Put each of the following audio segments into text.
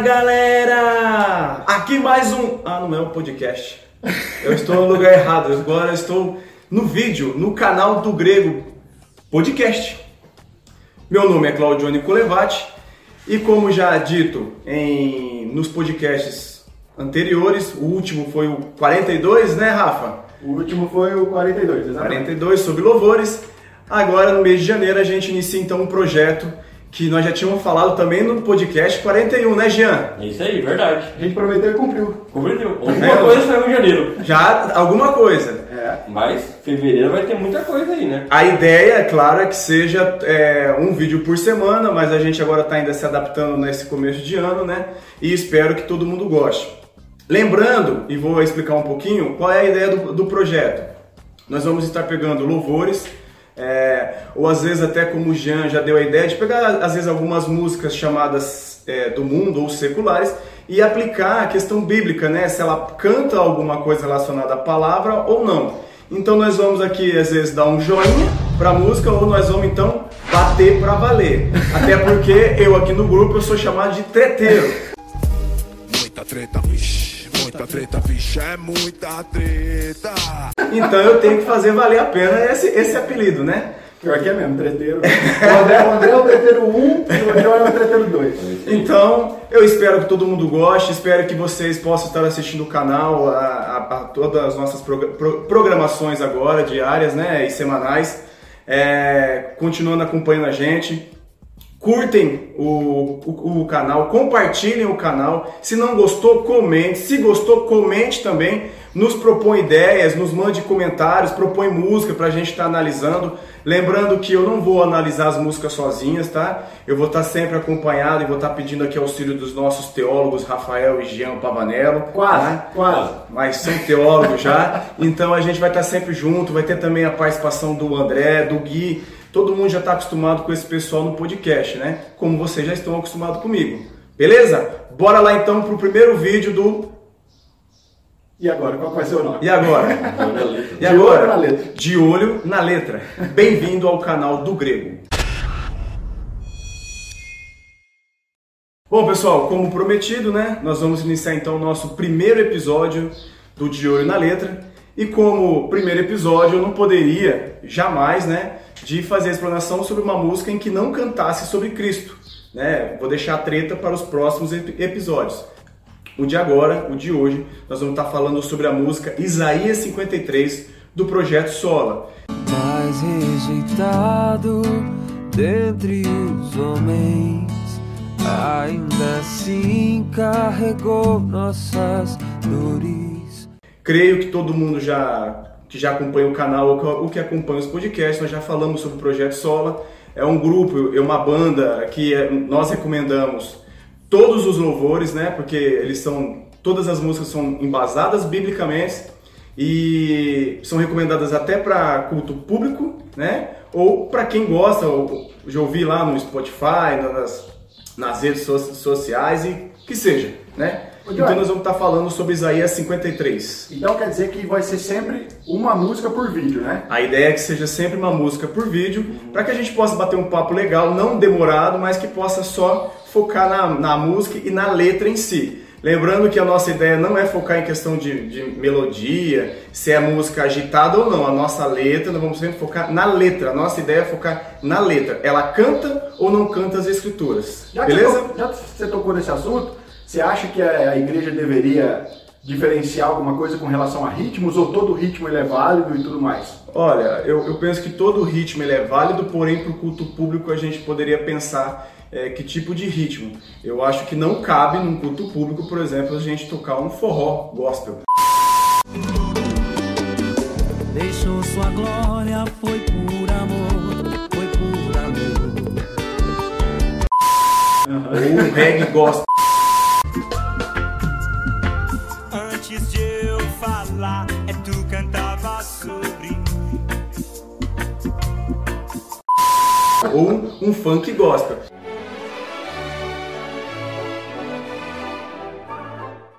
Fala galera! Aqui mais um. Ah, não é um podcast. Eu estou no lugar errado. Agora eu estou no vídeo, no canal do Grego Podcast. Meu nome é Claudio Nicolevati e, como já dito em, nos podcasts anteriores, o último foi o 42, né, Rafa? O último foi o 42, exatamente. 42 sobre louvores. Agora, no mês de janeiro, a gente inicia então um projeto que nós já tínhamos falado também no podcast 41, né, Jean? É isso aí, verdade. A gente prometeu e cumpriu. Cumpriu. Alguma coisa saiu em janeiro. Já alguma coisa. É. Mas fevereiro vai ter muita coisa aí, né? A ideia, é claro, é que seja é, um vídeo por semana, mas a gente agora está ainda se adaptando nesse começo de ano, né? E espero que todo mundo goste. Lembrando, e vou explicar um pouquinho, qual é a ideia do, do projeto. Nós vamos estar pegando louvores, é, ou às vezes até como o Jean já deu a ideia, de pegar às vezes algumas músicas chamadas é, do mundo ou seculares e aplicar a questão bíblica, né? Se ela canta alguma coisa relacionada à palavra ou não. Então nós vamos aqui às vezes dar um joinha para a música ou nós vamos então bater para valer. Até porque eu aqui no grupo eu sou chamado de treteiro. Muita treta, vixe, muita treta, vixe, é muita treta. Então eu tenho que fazer valer a pena esse, esse apelido, né? Pior que é mesmo, treteiro. O André, o André é o treteiro 1 e o João é o treteiro 2. Então, eu espero que todo mundo goste, espero que vocês possam estar assistindo o canal, a, a- a todas as nossas pro- programações agora, diárias né, e semanais. É, continuando acompanhando a gente. Curtem o, o, o canal, compartilhem o canal. Se não gostou, comente. Se gostou, comente também. Nos propõe ideias, nos mande comentários, propõe música pra gente estar analisando. Lembrando que eu não vou analisar as músicas sozinhas, tá? Eu vou estar sempre acompanhado e vou estar pedindo aqui auxílio dos nossos teólogos Rafael e Jean Pavanello. Quase, tá? quase. mas são teólogos já. Então a gente vai estar sempre junto, vai ter também a participação do André, do Gui. Todo mundo já está acostumado com esse pessoal no podcast, né? Como vocês já estão acostumados comigo. Beleza? Bora lá então pro primeiro vídeo do E agora, qual vai ser o nome? E agora? Letra. E De olho agora? na letra. De olho na letra. Bem-vindo ao canal do Grego. Bom, pessoal, como prometido, né? Nós vamos iniciar então o nosso primeiro episódio do De Olho na Letra. E como primeiro episódio, eu não poderia jamais, né, de fazer a explanação sobre uma música em que não cantasse sobre Cristo, né? Vou deixar a treta para os próximos ep- episódios. O de agora, o de hoje, nós vamos estar falando sobre a música Isaías 53 do projeto Sola. mais rejeitado dentre os homens, ainda assim carregou nossas dores. Creio que todo mundo já que já acompanha o canal ou que, acompanha os podcasts, nós já falamos sobre o projeto Sola. É um grupo, é uma banda que é- nós recomendamos todos os louvores, né? Porque eles são todas as músicas são embasadas biblicamente e são recomendadas até para culto público, né? Ou para quem gosta, ou, já ouvi lá no Spotify, nas, nas redes so- sociais e que seja, né? Então nós vamos estar falando sobre Isaías 53. Então quer dizer que vai ser sempre uma música por vídeo, né? A ideia é que seja sempre uma música por vídeo, para que a gente possa bater um papo legal, não demorado, mas que possa só focar na, na música e na letra em si. Lembrando que a nossa ideia não é focar em questão de, de melodia, se é música agitada ou não. A nossa letra, nós vamos sempre focar na letra. A nossa ideia é focar na letra. Ela canta ou não canta as escrituras. Já que, Beleza? To- já que você tocou nesse assunto, você acha que a igreja deveria diferenciar alguma coisa com relação a ritmos ou todo ritmo ele é válido e tudo mais? Olha, eu, eu penso que todo ritmo ele é válido, porém para o culto público a gente poderia pensar é, que tipo de ritmo. Eu acho que não cabe num culto público, por exemplo, a gente tocar um forró gospel. Deixou sua glória, foi por amor, foi por amor. Ou um reggae gospel. Ou um, um funk gospel.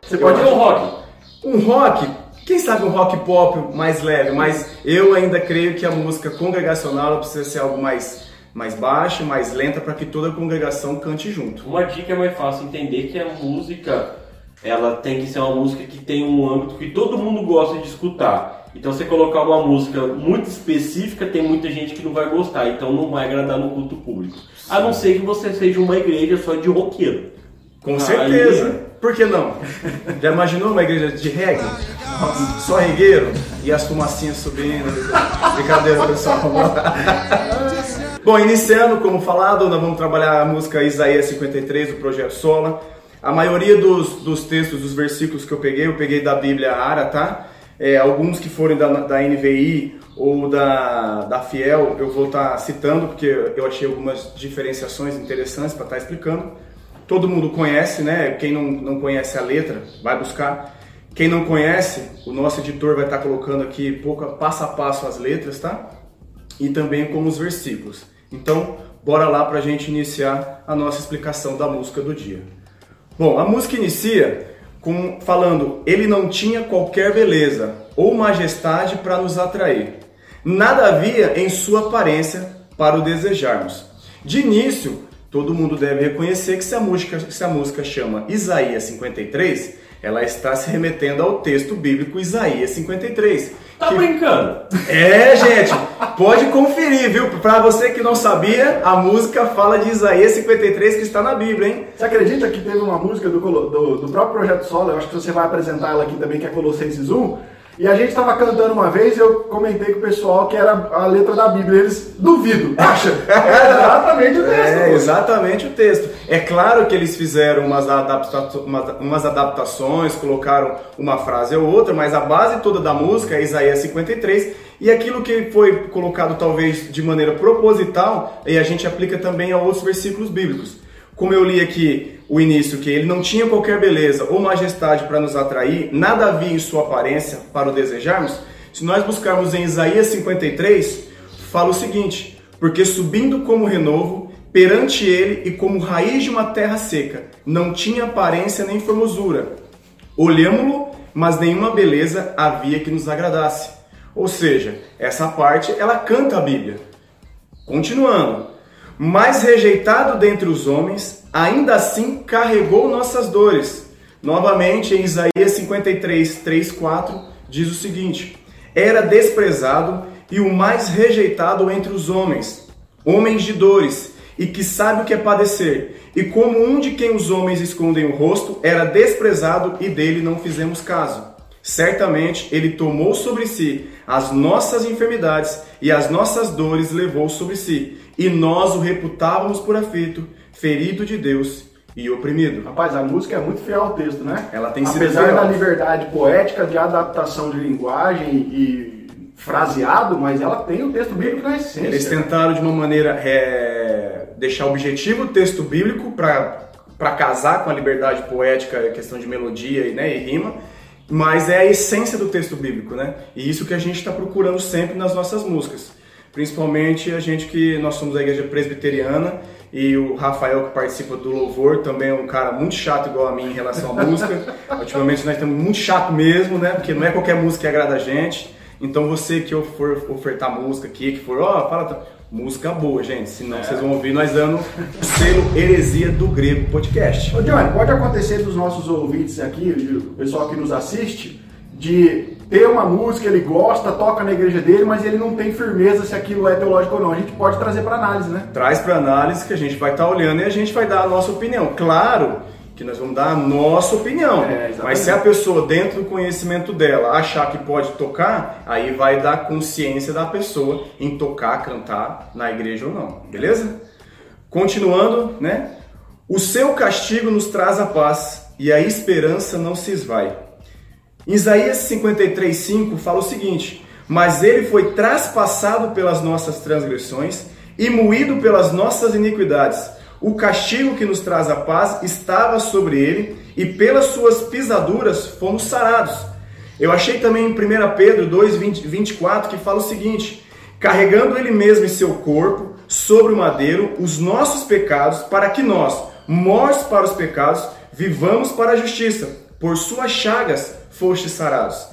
Você pode acho um rock. Um rock, quem sabe um rock pop mais leve, mas eu ainda creio que a música congregacional precisa ser algo mais mais baixa, mais lenta, para que toda a congregação cante junto. Uma dica é mais fácil entender que a música ela tem que ser uma música que tem um âmbito que todo mundo gosta de escutar. Então você colocar uma música muito específica, tem muita gente que não vai gostar, então não vai agradar no culto público. A não ser que você seja uma igreja só de roqueiro. Com Aí- certeza. Por que não? Já imaginou uma igreja de reggae? Só regueiro e as fumacinhas subindo. Brincadeira, pessoal. Bom, iniciando, como falado, nós vamos trabalhar a música Isaías 53 do Projeto Sola. A maioria dos, dos textos, dos versículos que eu peguei, eu peguei da Bíblia Ara, tá? É, alguns que forem da, da NVI ou da, da Fiel, eu vou estar citando, porque eu achei algumas diferenciações interessantes para estar explicando. Todo mundo conhece, né? Quem não, não conhece a letra, vai buscar. Quem não conhece, o nosso editor vai estar colocando aqui pouco, passo a passo as letras, tá? E também com os versículos. Então, bora lá para a gente iniciar a nossa explicação da música do dia. Bom, a música inicia com falando: Ele não tinha qualquer beleza ou majestade para nos atrair. Nada havia em sua aparência para o desejarmos. De início, todo mundo deve reconhecer que se a música, se a música chama Isaías 53, ela está se remetendo ao texto bíblico Isaías 53. Tá que- brincando? é, gente, pode conferir, viu? Pra você que não sabia, a música fala de Isaías 53 que está na Bíblia, hein? Você acredita que teve uma música do, do, do próprio Projeto Solo, eu acho que você vai apresentar ela aqui também, que é Colossenses 1, e a gente estava cantando uma vez e eu comentei com o pessoal que era a letra da Bíblia, eles duvido, acha? É exatamente o texto. É, exatamente o texto. É claro que eles fizeram umas, adapta umas adaptações, colocaram uma frase ou outra, mas a base toda da música é Isaías 53 e aquilo que foi colocado talvez de maneira proposital, e a gente aplica também a outros versículos bíblicos. Como eu li aqui o início, que ele não tinha qualquer beleza ou majestade para nos atrair, nada havia em sua aparência para o desejarmos, se nós buscarmos em Isaías 53, fala o seguinte: porque subindo como renovo, perante ele e como raiz de uma terra seca, não tinha aparência nem formosura. Olhámo-lo, mas nenhuma beleza havia que nos agradasse. Ou seja, essa parte ela canta a Bíblia. Continuando. Mas rejeitado dentre os homens, ainda assim carregou nossas dores. Novamente em Isaías 53, 3, 4, diz o seguinte: Era desprezado e o mais rejeitado entre os homens, homens de dores, e que sabe o que é padecer. E como um de quem os homens escondem o rosto, era desprezado e dele não fizemos caso. Certamente ele tomou sobre si as nossas enfermidades e as nossas dores levou sobre si, e nós o reputávamos por afeito, ferido de Deus e oprimido. Rapaz, a música é muito fiel ao texto, né? Ela tem sido Apesar fiel. da liberdade poética de adaptação de linguagem e fraseado, mas ela tem o texto bíblico na essência. Eles tentaram de uma maneira é, deixar objetivo o texto bíblico para casar com a liberdade poética, a questão de melodia e, né, e rima, mas é a essência do texto bíblico, né? E isso que a gente está procurando sempre nas nossas músicas. Principalmente a gente que nós somos a igreja presbiteriana e o Rafael que participa do louvor também é um cara muito chato igual a mim em relação à música. Ultimamente nós estamos muito chato mesmo, né? Porque não é qualquer música que agrada a gente. Então você que for ofertar música aqui, que for, ó, fala música boa, gente. Senão vocês vão ouvir nós dando o selo Heresia do Grego Podcast. Ô Johnny, pode acontecer dos nossos ouvintes aqui, o pessoal que nos assiste, de ter uma música, ele gosta, toca na igreja dele, mas ele não tem firmeza se aquilo é teológico ou não. A gente pode trazer para análise, né? Traz para análise que a gente vai estar olhando e a gente vai dar a nossa opinião. Claro que nós vamos dar a nossa opinião. É, mas se a pessoa, dentro do conhecimento dela, achar que pode tocar, aí vai dar consciência da pessoa em tocar, cantar na igreja ou não. Beleza? Continuando, né? O seu castigo nos traz a paz e a esperança não se esvai. Isaías 53:5 fala o seguinte: Mas ele foi traspassado pelas nossas transgressões e moído pelas nossas iniquidades. O castigo que nos traz a paz estava sobre ele, e pelas suas pisaduras fomos sarados. Eu achei também em 1 Pedro 2, 20, 24 que fala o seguinte: Carregando ele mesmo em seu corpo, sobre o madeiro, os nossos pecados, para que nós, mortos para os pecados, vivamos para a justiça. Por suas chagas fostes sarados.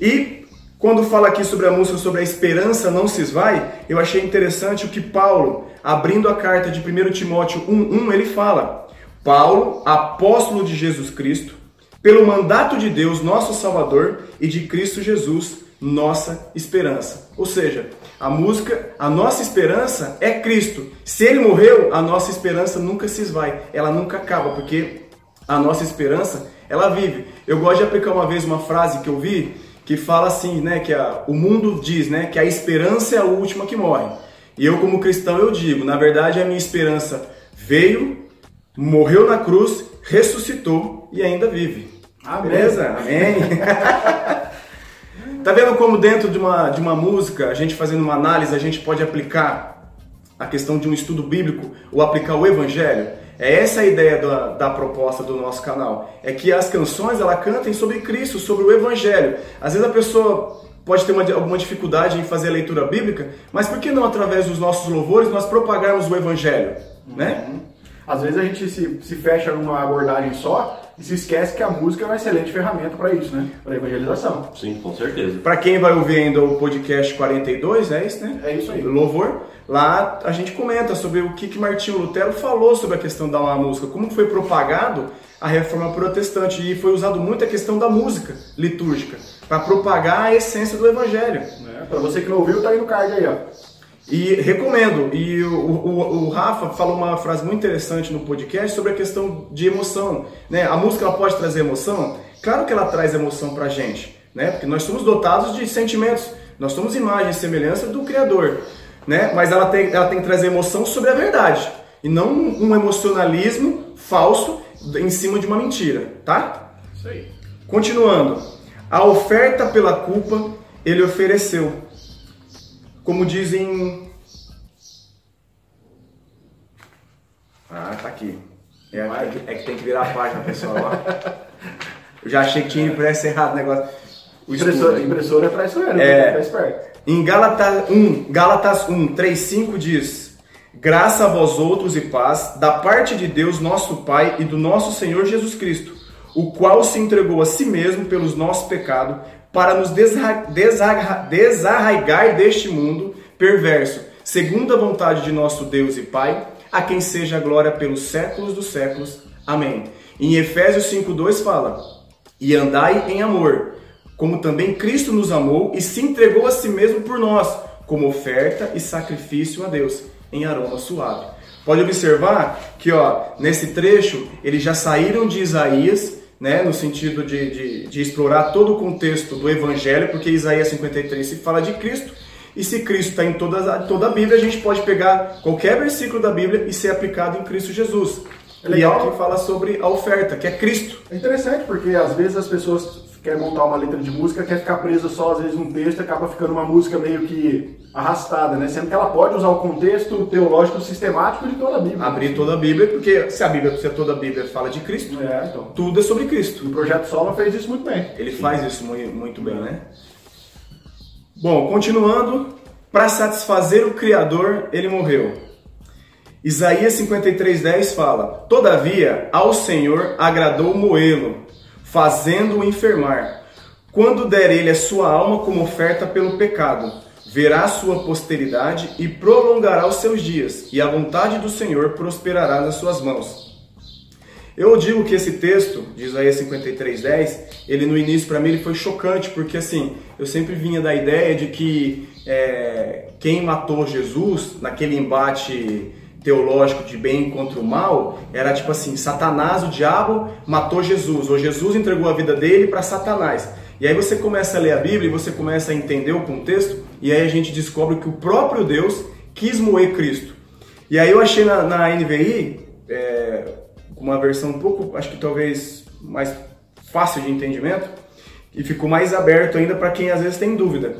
E Quando fala aqui sobre a música, sobre a esperança não se esvai, eu achei interessante o que Paulo, abrindo a carta de 1 Timóteo 1,1, ele fala: Paulo, apóstolo de Jesus Cristo, pelo mandato de Deus, nosso Salvador, e de Cristo Jesus, nossa esperança. Ou seja, a música, a nossa esperança é Cristo. Se ele morreu, a nossa esperança nunca se esvai, ela nunca acaba, porque a nossa esperança, ela vive. Eu gosto de aplicar uma vez uma frase que eu vi que fala assim, né, que a, o mundo diz, né, que a esperança é a última que morre. E eu como cristão eu digo, na verdade a minha esperança veio, morreu na cruz, ressuscitou e ainda vive. Amém. Beleza? Amém. tá vendo como dentro de uma, de uma música, a gente fazendo uma análise, a gente pode aplicar a questão de um estudo bíblico ou aplicar o evangelho? É essa a ideia da, da proposta do nosso canal. É que as canções ela cantem sobre Cristo, sobre o evangelho. Às vezes a pessoa pode ter uma, alguma dificuldade em fazer a leitura bíblica, mas por que não através dos nossos louvores nós propagarmos o evangelho, né? Às vezes a gente se, se fecha numa abordagem só e se esquece que a música é uma excelente ferramenta para isso, né? Para evangelização. Sim, com certeza. Para quem vai ouvir ainda o podcast 42, é isso, né? É isso aí. Louvor. Lá a gente comenta sobre o que, que Martinho Lutero falou sobre a questão da música, como foi propagado a reforma protestante e foi usado muito a questão da música litúrgica para propagar a essência do evangelho. Né? Para você que não ouviu, tá aí no card aí, ó. E recomendo. E o, o, o, Rafa falou uma frase muito interessante no podcast sobre a questão de emoção. Né? A música ela pode trazer emoção? Claro que ela traz emoção pra gente, né? Porque nós somos dotados de sentimentos. Nós somos imagem e semelhança do Criador. Né? Mas ela tem, ela tem que trazer emoção sobre a verdade. E não um emocionalismo falso em cima de uma mentira, tá? Isso aí. Continuando. A oferta pela culpa ele ofereceu. Como dizem. Ah, tá aqui. É, é que- é que tem que virar a página, pessoal. Eu já achei que tinha impresso errado o negócio. O Impressora, impressora é traiçoeira, É. esperto. Em Gálatas 1, Gálatas 1, 3, 5 diz: Graça a vós outros e paz, da parte de Deus, nosso Pai, e do nosso Senhor Jesus Cristo, o qual se entregou a si mesmo pelos nossos pecados, para nos desarraigar deste mundo perverso, segundo a vontade de nosso Deus e Pai, a quem seja a glória pelos séculos dos séculos. Amém. Em Efésios 5,2 fala: E andai em amor, como também Cristo nos amou e se entregou a si mesmo por nós, como oferta e sacrifício a Deus, em aroma suave. Pode observar que ó, nesse trecho eles já saíram de Isaías, né, no sentido de, de, de explorar todo o contexto do Evangelho, porque Isaías 53 se fala de Cristo, e se Cristo está em toda, toda a Bíblia, a gente pode pegar qualquer versículo da Bíblia e ser aplicado em Cristo Jesus. É E legal. aqui fala sobre a oferta, que é Cristo. É interessante porque às vezes as pessoas querem montar uma letra de música, quer ficar presa só às vezes num texto e acaba ficando uma música meio que arrastada, né? Sendo que ela pode usar o contexto teológico sistemático de toda a Bíblia. abrir toda a Bíblia, porque se a Bíblia, se toda a Bíblia fala de Cristo, É, então. tudo é sobre Cristo. O Projeto Solo fez isso muito bem. Ele faz isso mui- muito bem, né? Bom, continuando, para satisfazer o Criador, ele morreu. Isaías 53:10 fala: Todavia, ao Senhor agradou moê-lo, fazendo-o enfermar. Quando der ele a sua alma como oferta pelo pecado, verá sua posteridade e prolongará os seus dias, e a vontade do Senhor prosperará nas suas mãos. Eu digo que esse texto de Isaías 53:10, ele no início para mim ele foi chocante porque assim eu sempre vinha da ideia de que é, quem matou Jesus naquele embate teológico de bem contra o mal era tipo assim Satanás, o diabo matou Jesus ou Jesus entregou a vida dele para Satanás. E aí você começa a ler a Bíblia e você começa a entender o contexto e aí a gente descobre que o próprio Deus quis moer Cristo. E aí eu achei na, na NVI é, uma versão um pouco, acho que talvez mais fácil de entendimento e ficou mais aberto ainda para quem às vezes tem dúvida.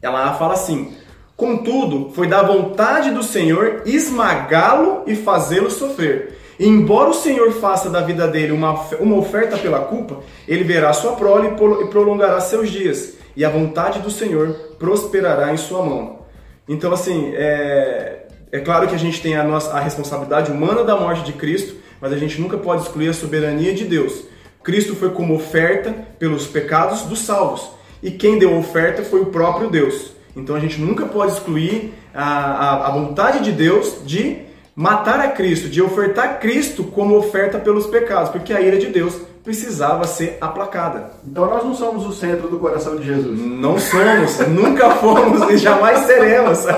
Ela fala assim: Contudo, foi da vontade do Senhor esmagá-lo e fazê-lo sofrer. Embora o Senhor faça da vida dele uma, uma oferta pela culpa, ele verá sua prole pro- e prolongará seus dias, e a vontade do Senhor prosperará em sua mão. Então, assim, é, é claro que a gente tem a, nossa, a responsabilidade humana da morte de Cristo, mas a gente nunca pode excluir a soberania de Deus. Cristo foi como oferta pelos pecados dos salvos. e quem deu a oferta foi o próprio Deus. Então a gente nunca pode excluir a, a, a vontade de Deus de matar a Cristo, de ofertar Cristo como oferta pelos pecados, porque a ira de Deus precisava ser aplacada. Então nós não somos o centro do coração de Jesus. Não somos, nunca fomos e jamais seremos.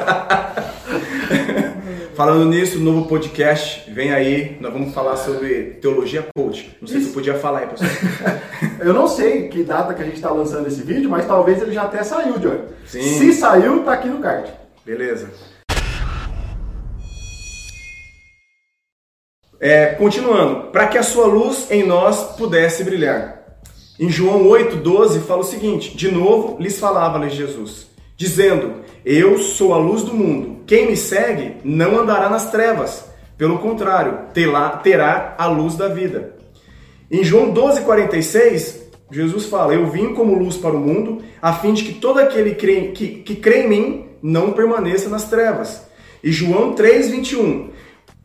Falando nisso, novo podcast, vem aí, nós vamos falar sobre teologia coach. Não sei se eu podia falar aí, pessoal. Eu não sei que data que a gente está lançando esse vídeo, mas talvez ele já até saiu, Johnny. Sim. Se saiu, tá aqui no card. Beleza. É, continuando, para que a sua luz em nós pudesse brilhar. Em João 8,12 fala o seguinte: De novo lhes falava-lhes Jesus, dizendo: Eu sou a luz do mundo. Quem me segue não andará nas trevas, pelo contrário, terá, a luz da vida. Em João 12,46, Jesus fala: Eu vim como luz para o mundo, a fim de que todo aquele que, que crê em mim não permaneça nas trevas. E João 3,21.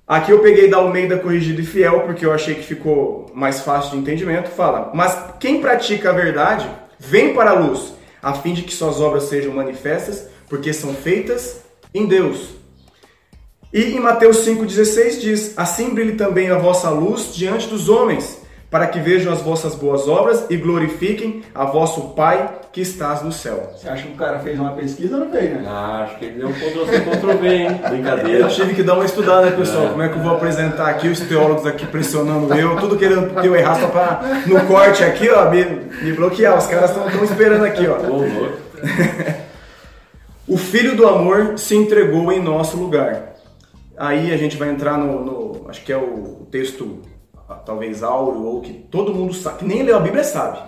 Aqui eu peguei da Almeida Corrigida e Fiel, porque eu achei que ficou mais fácil de entendimento. Fala: Mas quem pratica a verdade, vem para a luz, a fim de que suas obras sejam manifestas, porque são feitas em Deus. E em Mateus 5,16 diz: Assim brilhe também a vossa luz diante dos homens, para que vejam as vossas boas obras e glorifiquem a vosso Pai que estás no céu. Você acha que o cara fez uma pesquisa ou não fez, né? Ah, acho que ele deu um Ctrl-C, Ctrl-V, hein? Brincadeira. Eu tive que dar uma estudada, né, pessoal? Como é que eu vou apresentar aqui os teólogos aqui pressionando eu, tudo querendo que eu errar só pra no corte aqui, ó, me, me bloquear. Os caras estão esperando aqui, ó. Ô, louco. O Filho do Amor se entregou em nosso lugar. Aí a gente vai entrar no, no- acho que é o texto talvez áureo ou que todo mundo sabe, que nem leu a Bíblia sabe.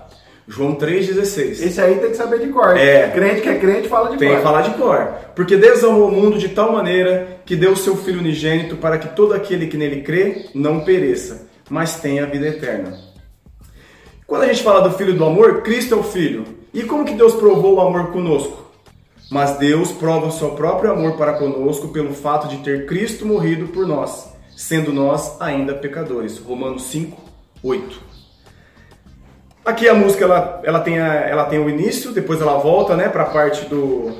João 3:16. Esse aí tem que saber de cor. É. Crente que é crente fala de Tem cor. que falar de cor. Porque Deus amou o mundo de tal maneira que deu o seu Filho unigênito para que todo aquele que nele crê não pereça, mas tenha a vida eterna. Quando a gente fala do Filho do amor, Cristo é o Filho. E como que Deus provou o amor conosco? Mas Deus prova o seu próprio amor para conosco pelo fato de ter Cristo morrido por nós, sendo nós ainda pecadores. Romanos 5, 8. Aqui a música ela, ela, tem, a, ela tem o início, depois ela volta né, para a parte do,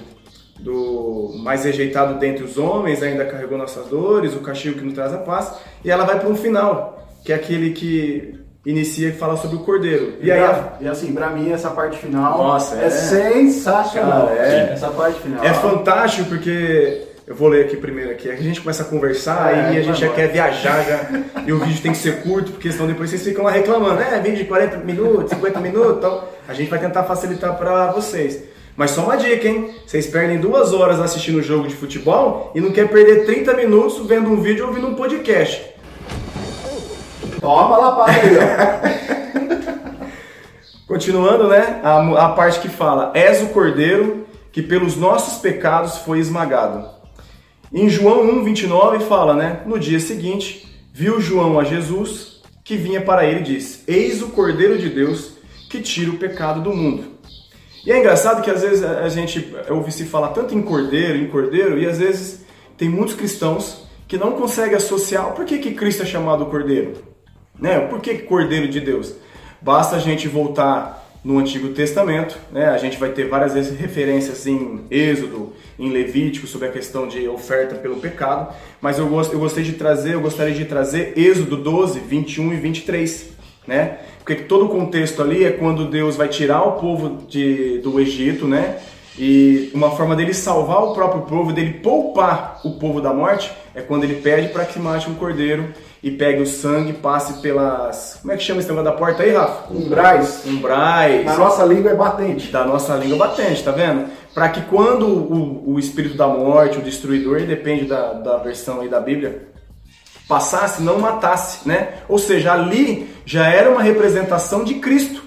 do mais rejeitado dentre os homens, ainda carregou nossas dores, o castigo que nos traz a paz, e ela vai para um final, que é aquele que inicia e fala sobre o cordeiro. E aí a- E assim, pra mim, essa parte final Nossa, é, é. sensacional. Cara, é. Essa parte final. É fantástico porque eu vou ler aqui primeiro aqui. A gente começa a conversar É, e a gente já quer viajar já. E o vídeo tem que ser curto, porque senão depois vocês ficam lá reclamando. É, vídeo de 40 minutos, 50 minutos, então a gente vai tentar facilitar pra vocês. Mas só uma dica, hein? Vocês perdem duas horas assistindo um jogo de futebol e não quer perder 30 minutos vendo um vídeo ou ouvindo um podcast. Toma a lapada aí, ó. Continuando, né? A, a parte que fala: És o cordeiro que pelos nossos pecados foi esmagado. Em João 1, 29 fala, né? No dia seguinte, viu João a Jesus que vinha para ele e disse: Eis o cordeiro de Deus que tira o pecado do mundo. E é engraçado que às vezes a gente ouve se falar tanto em cordeiro, em cordeiro, e às vezes tem muitos cristãos que não conseguem associar por que, que Cristo é chamado cordeiro. Né? Por que cordeiro de Deus? Basta a gente voltar no Antigo Testamento, né? A gente vai ter várias vezes referências em Êxodo, em Levítico sobre a questão de oferta pelo pecado, mas eu, gost, eu gostei de trazer, eu gostaria de trazer Êxodo 12, 21 e 23, né? Porque todo o contexto ali é quando Deus vai tirar o povo de, do Egito, né? E uma forma dele salvar o próprio povo, dele poupar o povo da morte, é quando ele pede para que mate um cordeiro e pegue o sangue e passe pelas. Como é que chama esse negócio da porta aí, Rafa? Umbrais. Umbrais. Na nossa língua é batente. Da nossa língua batente, tá vendo? Para que quando o, o espírito da morte, o destruidor, e depende da, da versão aí da Bíblia, passasse, não matasse, né? Ou seja, ali já era uma representação de Cristo.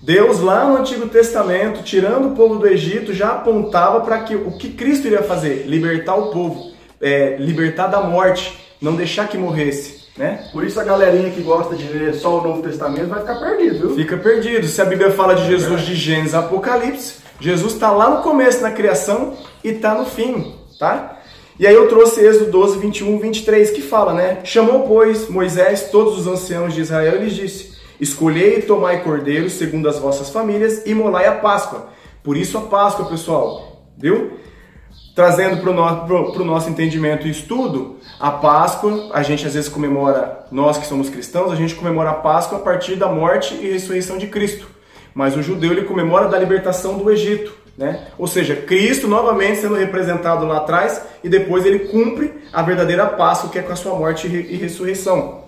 Deus lá no Antigo Testamento, tirando o povo do Egito, já apontava para que o que Cristo iria fazer, libertar o povo, é, libertar da morte, não deixar que morresse, né? Por isso a galerinha que gosta de ler só o Novo Testamento vai ficar perdido, viu? Fica perdido. Se a Bíblia fala de Jesus de Gênesis Apocalipse, Jesus está lá no começo na criação e está no fim, tá? E aí eu trouxe Êxodo 12, 21, 23, que fala, né? Chamou, pois, Moisés todos os anciãos de Israel e lhes disse: Escolhei e tomai cordeiros segundo as vossas famílias e molai a Páscoa, Por isso a Páscoa, pessoal, viu? Trazendo para o pro, pro nosso entendimento e estudo, a Páscoa, a gente às vezes comemora, nós que somos cristãos, a gente comemora a Páscoa a partir da morte e ressurreição de Cristo. Mas o judeu ele comemora da libertação do Egito, né? Ou seja, Cristo novamente sendo representado lá atrás e depois ele cumpre a verdadeira Páscoa que é com a sua morte e ressurreição.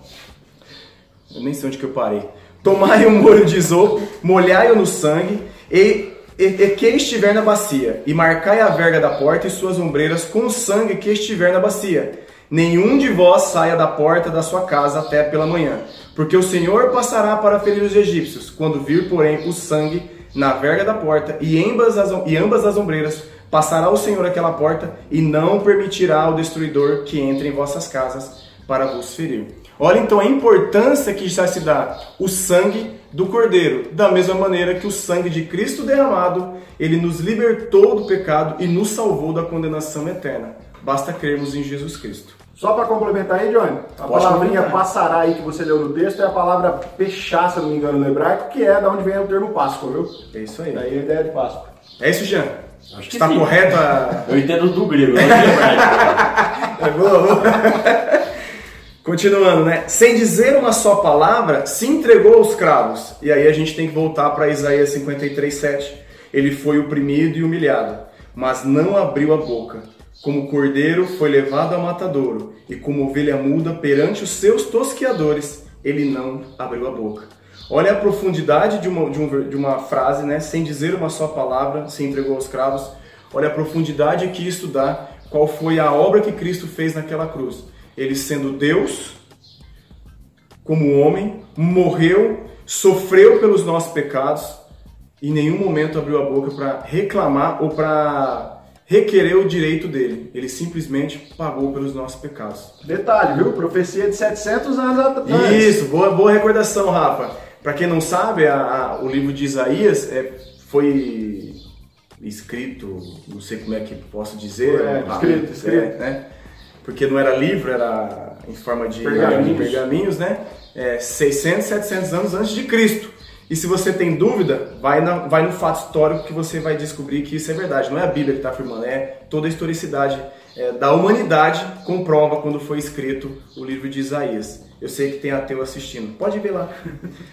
Eu nem sei onde que eu parei. Tomai um molho de isopo, molhai-o no sangue e, e, e, estiver na bacia, e marcai a verga da porta e suas ombreiras com o sangue que estiver na bacia. Nenhum de vós saia da porta da sua casa até pela manhã, porque o Senhor passará para ferir os egípcios, quando vir, porém, o sangue na verga da porta e ambas as, e ambas as ombreiras, passará o Senhor aquela porta e não permitirá ao destruidor que entre em vossas casas para vos ferir. Olha então a importância que já se dá o sangue do Cordeiro, da mesma maneira que o sangue de Cristo derramado, ele nos libertou do pecado e nos salvou da condenação eterna. Basta crermos em Jesus Cristo. Só para complementar aí, Johnny, a Pode palavrinha passará aí que você leu no texto é a palavra pechá, se não me engano, no hebraico, que é da onde vem o termo Páscoa, viu? É isso aí. Daí a ideia de Páscoa. É isso, Jean? Acho que Está correto a... Eu entendo do grego. É boa. Continuando, né? Sem dizer uma só palavra, se entregou aos cravos. E aí a gente tem que voltar para Isaías 53, 7. Ele foi oprimido e humilhado, mas não abriu a boca. Como cordeiro foi levado ao matadouro, e como ovelha muda perante os seus tosqueadores, ele não abriu a boca. Olha a profundidade de uma, de, um de uma frase, né? Sem dizer uma só palavra, se entregou aos cravos. Olha a profundidade que isso dá. Qual foi a obra que Cristo fez naquela cruz? Ele sendo Deus, como homem, morreu, sofreu pelos nossos pecados e em nenhum momento abriu a boca para reclamar ou para requerer o direito dele. Ele simplesmente pagou pelos nossos pecados. Detalhe, viu? Profecia de 700 anos atrás. Isso, boa, boa recordação, Rafa. Para quem não sabe, a- a- o livro de Isaías é, foi escrito, não sei como é que posso dizer, É, Rafa, escrito, escrito. é, né? Porque não era livro, era em forma de Pergaminhos. pergaminhos, né? É, 600, 700 anos antes de Cristo. E se você tem dúvida, vai, na- vai no fato histórico que você vai descobrir que isso é verdade. Não é a Bíblia que está afirmando, é toda a historicidade é, da humanidade comprova quando foi escrito o livro de Isaías. Eu sei que tem ateu assistindo. Pode ver lá.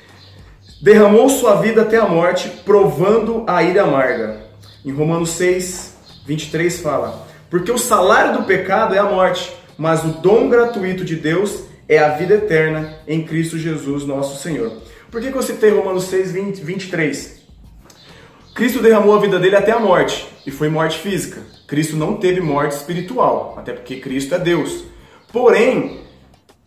Derramou sua vida até a morte, provando a ira amarga. Em Romanos 6, 23 fala: Porque o salário do pecado é a morte, mas o dom gratuito de Deus é a vida eterna em Cristo Jesus, nosso Senhor. Por que, que eu citei Romanos 6, 20, 23? Cristo derramou a vida dele até a morte, e foi morte física. Cristo não teve morte espiritual, até porque Cristo é Deus. Porém,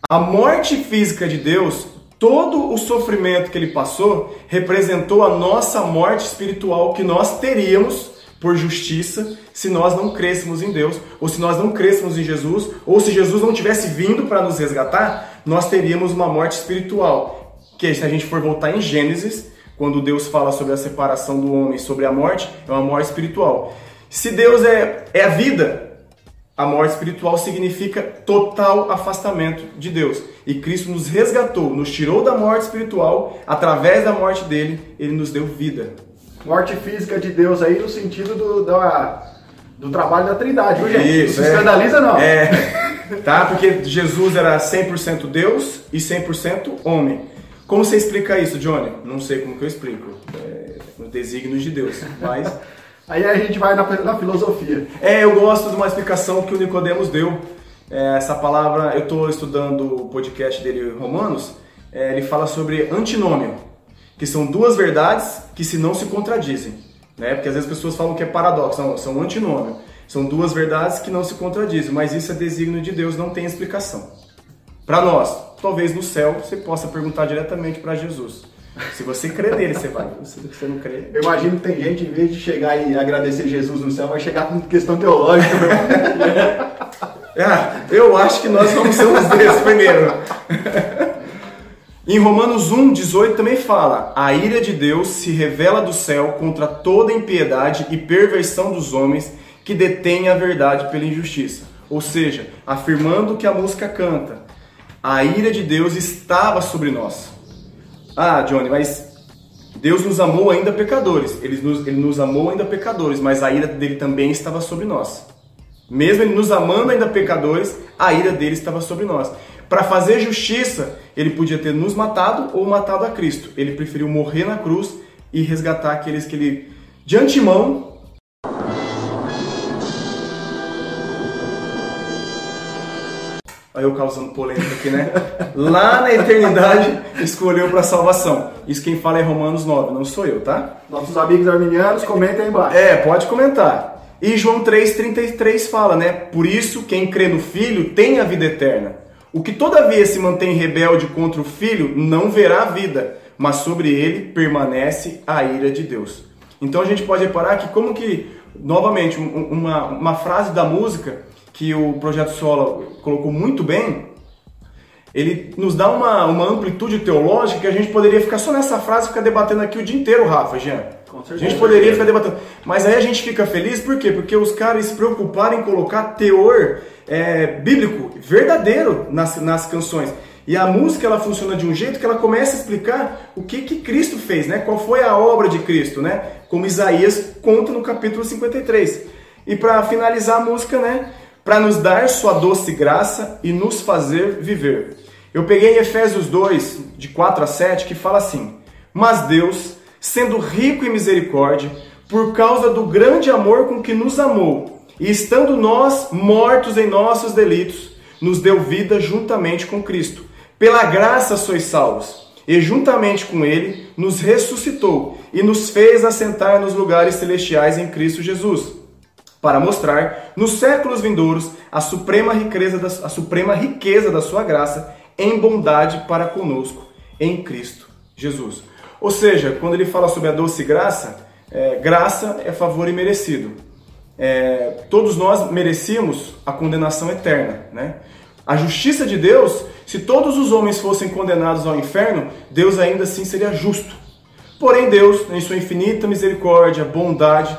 a morte física de Deus, todo o sofrimento que ele passou, representou a nossa morte espiritual que nós teríamos por justiça se nós não crêssemos em Deus, ou se nós não crêssemos em Jesus, ou se Jesus não tivesse vindo para nos resgatar, nós teríamos uma morte espiritual. Que se a gente for voltar em Gênesis, quando Deus fala sobre a separação do homem, sobre a morte, é uma morte espiritual. Se Deus é, é a vida, a morte espiritual significa total afastamento de Deus. E Cristo nos resgatou, nos tirou da morte espiritual, através da morte dele, ele nos deu vida. Morte física de Deus aí no sentido do, da- do trabalho da trindade, viu, gente? Isso, não se é. escandaliza, não. É, tá? Porque Jesus era 100% Deus e 100% homem. Como você explica isso, Johnny? Não sei como que eu explico. É, os desígnios de Deus. Mas Aí a gente vai na, na filosofia. É, eu gosto de uma explicação que o Nicodemos deu. É, essa palavra, eu estou estudando o podcast dele, Romanos, é, ele fala sobre antinômio, que são duas verdades que se não se contradizem. Né? Porque às vezes as pessoas falam que é paradoxo, não, são antinômio. São duas verdades que não se contradizem, mas isso é desígnio de Deus, não tem explicação. Para nós, talvez no céu você possa perguntar diretamente para Jesus. Se você crê nele, você vai. Se você não crê, Eu imagino que tem gente, em vez de chegar e agradecer Jesus no céu, vai chegar com questão teológica. Ah, eu acho que nós vamos ser uns desses primeiro. Em Romanos 1, 18 também fala: A ira de Deus se revela do céu contra toda impiedade e perversão dos homens que detêm a verdade pela injustiça. Ou seja, afirmando que a música canta: A ira de Deus estava sobre nós. Ah, Johnny, mas Deus nos amou ainda pecadores. Ele nos, ele nos amou ainda pecadores, mas a ira dele também estava sobre nós. Mesmo ele nos amando ainda pecadores, a ira dele estava sobre nós. Para fazer justiça, ele podia ter nos matado ou matado a Cristo. Ele preferiu morrer na cruz e resgatar aqueles que ele, de antemão, Aí eu causando polêmica aqui, né? Lá na eternidade escolheu para salvação. Isso quem fala é Romanos 9, não sou eu, tá? Nossos amigos arminianos, comentem aí embaixo. É, pode comentar. E João 3,33 fala, né? Por isso, quem crê no Filho tem a vida eterna. O que todavia se mantém rebelde contra o Filho não verá a vida, mas sobre ele permanece a ira de Deus. Então a gente pode reparar que como que, novamente, um- uma, uma frase da música que o Projeto Sola colocou muito bem, ele nos dá uma, uma amplitude teológica que a gente poderia ficar só nessa frase e ficar debatendo aqui o dia inteiro, Rafa, Jean. Com A gente poderia ficar debatendo. Mas aí a gente fica feliz, por quê? Porque os caras se preocuparam em colocar teor é, bíblico, verdadeiro nas, nas canções. E a música ela funciona de um jeito que ela começa a explicar o que, que Cristo fez, né? Qual foi a obra de Cristo, né? Como Isaías conta no capítulo 53. E para finalizar a música, né? Para nos dar sua doce graça e nos fazer viver. Eu peguei Efésios 2, de 4 a 7, que fala assim: Mas Deus, sendo rico em misericórdia, por causa do grande amor com que nos amou, e estando nós mortos em nossos delitos, nos deu vida juntamente com Cristo. Pela graça sois salvos, e juntamente com Ele nos ressuscitou e nos fez assentar nos lugares celestiais em Cristo Jesus para mostrar nos séculos vindouros a suprema riqueza da, a suprema riqueza da sua graça em bondade para conosco em Cristo Jesus. Ou seja, quando ele fala sobre a doce graça, é, graça é favor imerecido. É, todos nós merecíamos a condenação eterna, né? A justiça de Deus, se todos os homens fossem condenados ao inferno, Deus ainda assim seria justo. Porém, Deus, em sua infinita misericórdia, bondade,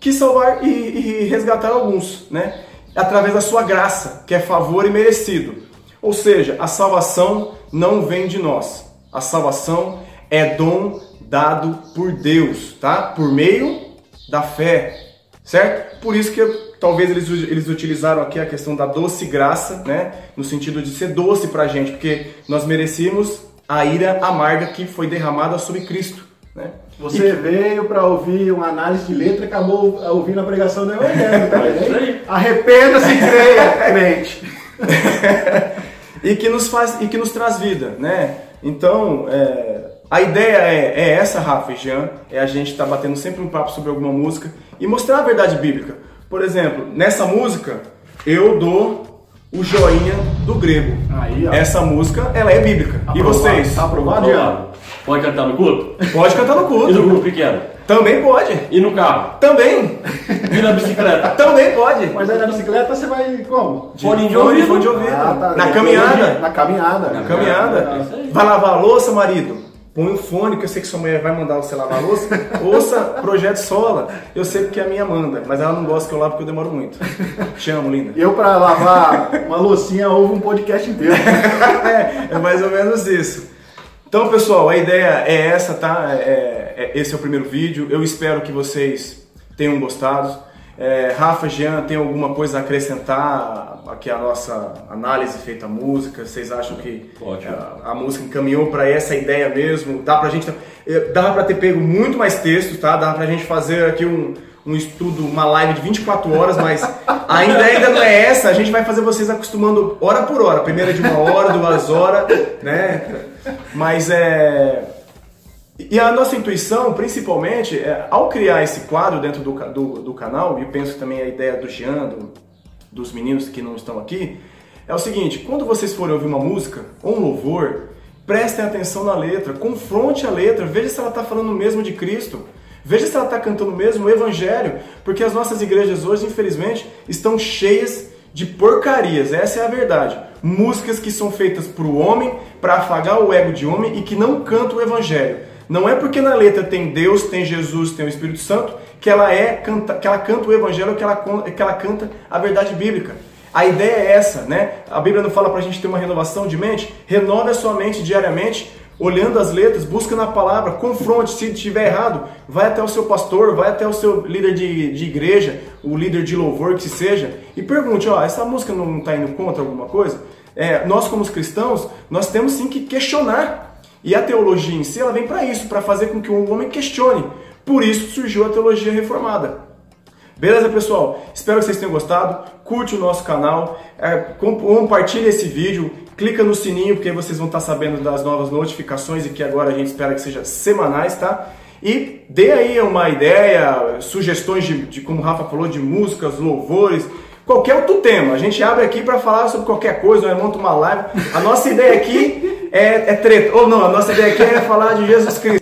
quis salvar e, e resgatar alguns, né? Através da sua graça, que é favor e merecido. Ou seja, a salvação não vem de nós. A salvação é dom dado por Deus, tá? Por meio da fé, certo? Por isso que talvez eles, eles utilizaram aqui a questão da doce graça, né? No sentido de ser doce pra gente, porque nós merecíamos a ira amarga que foi derramada sobre Cristo, né? Você veio para ouvir uma análise de letra e acabou ouvindo a pregação do Evangelho, tá É. Arrependa-se e creia, crente. e que nos faz e que nos traz vida, né? Então, é, a ideia é, é essa, Rafa e Jean, é a gente estar batendo sempre um papo sobre alguma música e mostrar a verdade bíblica. Por exemplo, nessa música eu dou o joinha do grego. Aí. Essa música, ela é bíblica. E Aprovado. vocês? Tá aprovado, Jean? Aprovado. Pode cantar no culto? Pode cantar no E no culto. grupo pequeno? Também pode. E no carro? Também. E na bicicleta? Também pode. Mas aí na bicicleta você vai como? Fone de Fone- ouvido? fone de ouvido. Ah, tá. Na caminhada. Na caminhada. Na Caminhada. É isso aí. Vai lavar a louça, marido? Põe um fone, que eu sei que sua mulher vai mandar você lavar a louça. Ouça Projeto Sola. Eu sei porque a minha manda, mas ela não gosta que eu lave porque eu demoro muito. Te amo, linda. Eu pra lavar uma loucinha ouvo um podcast inteiro. é, é mais ou menos isso. Então, pessoal, a ideia é essa, tá? É- é- esse é o primeiro vídeo. Eu espero que vocês tenham gostado. É, Rafa, Jean, tem alguma coisa a acrescentar aqui a nossa análise feita à música? Vocês acham que a, a música encaminhou para essa ideia mesmo? Dá pra gente, eh, dava para ter pego muito mais textos, tá? Dava pra gente fazer aqui um, um estudo, uma live de 24 horas, mas ainda ainda não é essa. A gente vai fazer vocês acostumando hora por hora. Primeiro é de uma hora, duas horas, né? Mas é e a nossa intuição, principalmente, é, ao criar esse quadro dentro do, do, do canal, e penso também a ideia do Jean, do- dos meninos que não estão aqui, é o seguinte: quando vocês forem ouvir uma música ou um louvor, prestem atenção na letra, confronte a letra, veja se ela está falando mesmo de Cristo, veja se ela está cantando mesmo o Evangelho, porque as nossas igrejas hoje, infelizmente, estão cheias de porcarias, essa é a verdade. Músicas que são feitas para o homem, para afagar o ego de homem e que não cantam o Evangelho. Não é porque na letra tem Deus, tem Jesus, tem o Espírito Santo que ela é canta, que ela canta o evangelho, que ela que ela canta a verdade bíblica. A ideia é essa, né? A Bíblia não fala pra gente ter uma renovação de mente? Renove a sua mente diariamente olhando as letras, busca na palavra, confronte, se estiver errado, vai até o seu pastor, vai até o seu líder de, de igreja, o líder de louvor que seja, e pergunte, ó, essa música não está indo contra alguma coisa? É, nós como cristãos, nós temos sim que questionar. E a teologia em si, ela vem para isso, para fazer com que o homem questione. Por isso surgiu a teologia reformada. Beleza, pessoal? Espero que vocês tenham gostado. Curte o nosso canal, é, compartilhe esse vídeo, clica no sininho porque vocês vão estar sabendo das novas notificações e que agora a gente espera que seja semanais, tá? E dê aí uma ideia, sugestões de, de como o Rafa falou, de músicas, louvores, qualquer outro tema. A gente abre aqui para falar sobre qualquer coisa, ou monta uma live. A nossa ideia aqui é, é treta. Ou não, a nossa ideia aqui é falar de Jesus Cristo.